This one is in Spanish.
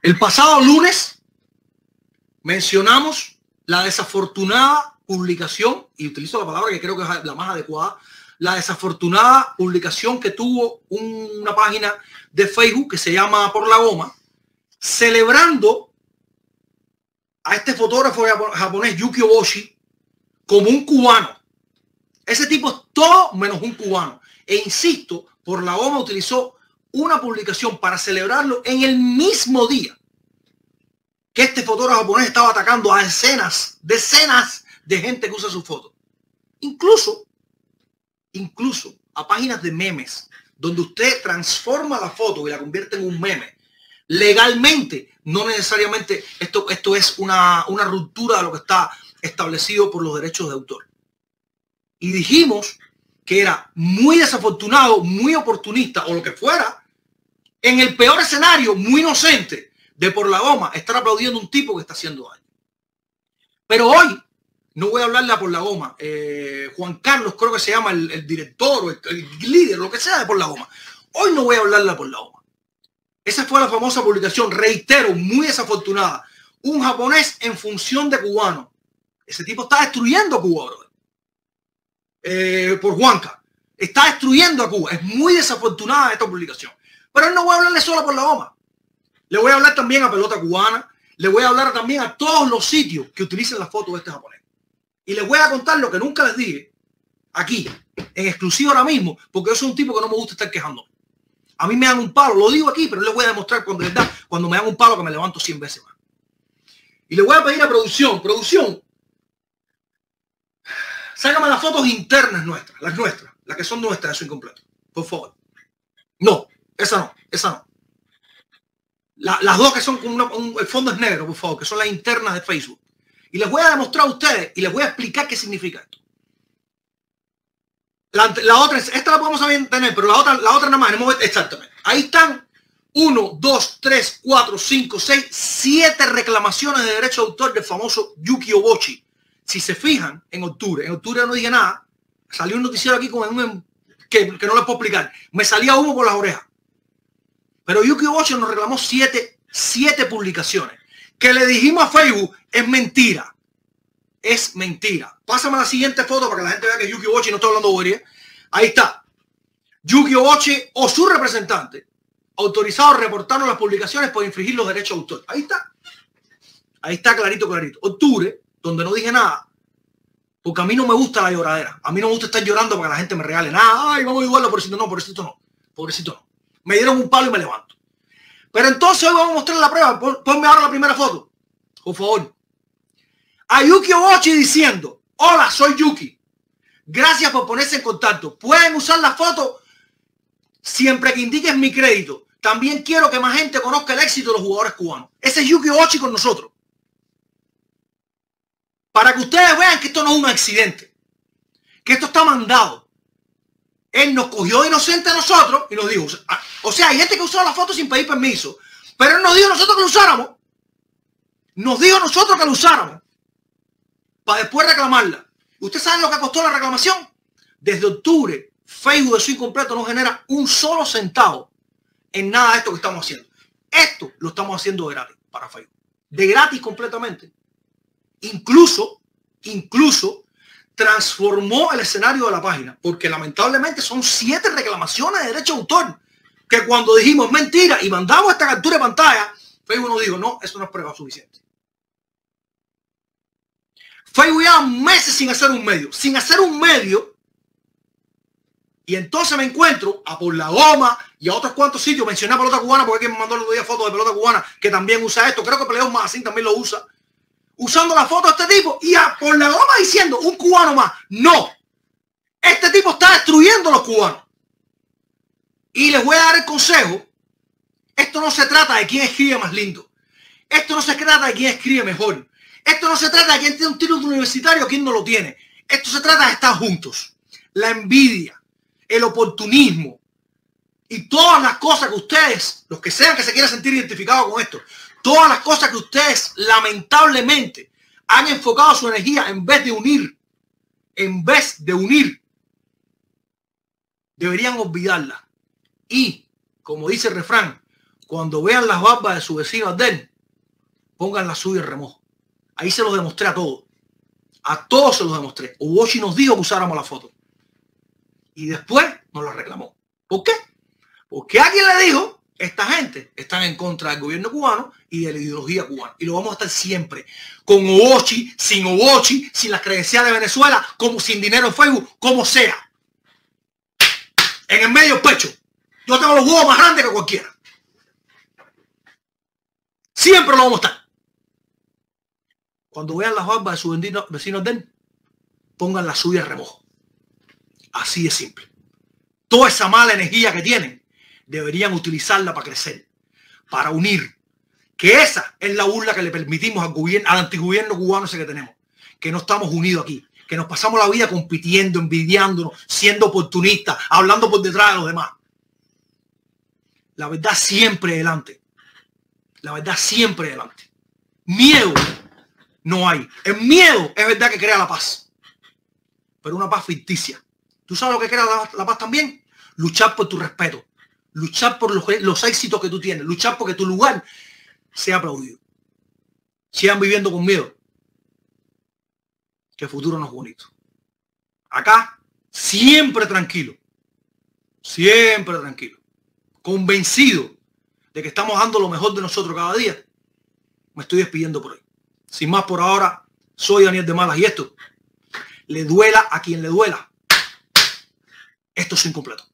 El pasado lunes mencionamos la desafortunada publicación, y utilizo la palabra que creo que es la más adecuada, la desafortunada publicación que tuvo una página de Facebook que se llama Por la Goma, celebrando a este fotógrafo japonés Yuki Oboshi como un cubano. Ese tipo es todo menos un cubano. E insisto, Por la Goma utilizó una publicación para celebrarlo en el mismo día que este fotógrafo japonés estaba atacando a decenas, decenas de gente que usa su foto. Incluso, incluso a páginas de memes, donde usted transforma la foto y la convierte en un meme. Legalmente, no necesariamente esto, esto es una, una ruptura de lo que está establecido por los derechos de autor. Y dijimos que era muy desafortunado, muy oportunista o lo que fuera, en el peor escenario, muy inocente de por la goma, estar aplaudiendo un tipo que está haciendo daño. Pero hoy no voy a hablarle a por la goma. Eh, Juan Carlos, creo que se llama el, director o el, líder, lo que sea de por la goma. Hoy no voy a hablarle a por la goma. Esa fue la famosa publicación, reitero, muy desafortunada. Un japonés en función de cubano. Ese tipo está destruyendo a Cuba, eh, por Juanca. Está destruyendo a Cuba. Es muy desafortunada esta publicación. Pero no voy a hablarle solo por la goma. Le voy a hablar también a Pelota Cubana. Le voy a hablar también a todos los sitios que utilicen las fotos de este japonés. Y les voy a contar lo que nunca les dije aquí, en exclusivo ahora mismo, porque yo soy un tipo que no me gusta estar quejando. A mí me dan un palo, lo digo aquí, pero les voy a demostrar cuando les da, cuando me dan un palo que me levanto 100 veces más. Y le voy a pedir a producción, producción, sácame las fotos internas nuestras, las nuestras, las que son nuestras, eso incompleto, por favor. No, esa no, esa no. las dos que son con el fondo es negro, por favor, que son las internas de Facebook. Y les voy a demostrar a ustedes y les voy a explicar qué significa esto. La, otra, esta la podemos tener, pero la otra, la otra nada más, exactamente. Ahí están 1, 2, 3, 4, 5, 6, 7 reclamaciones de derecho de autor del famoso Yuki Obochi. Si se fijan, en octubre, en octubre no dije nada, salió un noticiero aquí con un que, que no les puedo explicar. Me salía humo por las orejas. Pero Yuki Obochi nos reclamó 7 siete publicaciones. Que le dijimos a Facebook, es mentira. Es mentira. Pásame la siguiente foto para que la gente vea que Yuki Obochi no está hablando bobería. Ahí está. Yuki Obochi o su representante autorizado a reportarnos las publicaciones por infringir los derechos de autor. Ahí está. Ahí está clarito, clarito. Octubre, donde no dije nada, porque a mí no me gusta la lloradera. A mí no me gusta estar llorando para que la gente me regale nada. Ay, vamos a igual, pobrecito no, pobrecito no. Pobrecito no. Me dieron un palo y me levanto. Pero entonces hoy vamos a mostrar la prueba. Ponme ahora la primera foto. Por favor. A Yuki Obochi diciendo, hola, soy Yuki. Gracias por ponerse en contacto. Pueden usar la foto siempre que indiques mi crédito. También quiero que más gente conozca el éxito de los jugadores cubanos. Ese es Yuki Obochi con nosotros. Para que ustedes vean que esto no es un accidente. Que esto está mandado. Él nos cogió inocente a nosotros y nos dijo, o sea, hay gente que usó la foto sin pedir permiso, pero él nos dijo nosotros que lo usáramos. Nos dijo nosotros que lo usáramos para después reclamarla. ¿Usted sabe lo que costó la reclamación? Desde octubre, Facebook de su incompleto no genera un solo centavo en nada de esto que estamos haciendo. Esto lo estamos haciendo gratis para Facebook. De gratis completamente. Incluso, incluso transformó el escenario de la página, porque lamentablemente son siete reclamaciones de derecho de autor, que cuando dijimos mentira y mandamos esta captura de pantalla, Facebook nos dijo, no, eso no es prueba suficiente. Facebook lleva meses sin hacer un medio, sin hacer un medio, y entonces me encuentro a por la goma y a otros cuantos sitios, mencioné a pelota cubana porque me mandó el otro día fotos de pelota cubana que también usa esto, creo que Peleo así también lo usa usando la foto de este tipo y a, por la goma diciendo un cubano más. No. Este tipo está destruyendo a los cubanos. Y les voy a dar el consejo. Esto no se trata de quién escribe más lindo. Esto no se trata de quién escribe mejor. Esto no se trata de quién tiene un título universitario o quién no lo tiene. Esto se trata de estar juntos. La envidia, el oportunismo y todas las cosas que ustedes, los que sean que se quieran sentir identificados con esto, Todas las cosas que ustedes lamentablemente han enfocado su energía en vez de unir, en vez de unir, deberían olvidarla. Y, como dice el refrán, cuando vean las barbas de su vecino Adel, pongan la suya en remojo. Ahí se los demostré a todos. A todos se los demostré. Obochi nos dijo que usáramos la foto. Y después nos la reclamó. ¿Por qué? Porque alguien le dijo, esta gente están en contra del gobierno cubano y de la ideología cubana. Y lo vamos a estar siempre. Con Obochi, sin Obochi, sin las credenciales de Venezuela, como sin dinero en Facebook, como sea. En el medio pecho. Yo tengo los huevos más grandes que cualquiera. Siempre lo vamos a estar. Cuando vean las barbas de sus vecinos de pongan la suya remojo. Así de simple. Toda esa mala energía que tienen, deberían utilizarla para crecer, para unir. Que esa es la burla que le permitimos al gobierno, al antigobierno cubano ese que tenemos. Que no estamos unidos aquí. Que nos pasamos la vida compitiendo, envidiándonos, siendo oportunistas, hablando por detrás de los demás. La verdad siempre delante. La verdad siempre delante. Miedo no hay. El miedo es verdad que crea la paz. Pero una paz ficticia. ¿Tú sabes lo que crea la, paz también? Luchar por tu respeto. Luchar por los, los éxitos que tú tienes. Luchar porque tu lugar sea aplaudido. Sigan viviendo con miedo. Que el futuro no es bonito. Acá, siempre tranquilo. Siempre tranquilo. Convencido de que estamos dando lo mejor de nosotros cada día. Me estoy despidiendo por hoy. Sin más por ahora, soy Daniel de Malas y esto le duela a quien le duela. Esto es incompleto.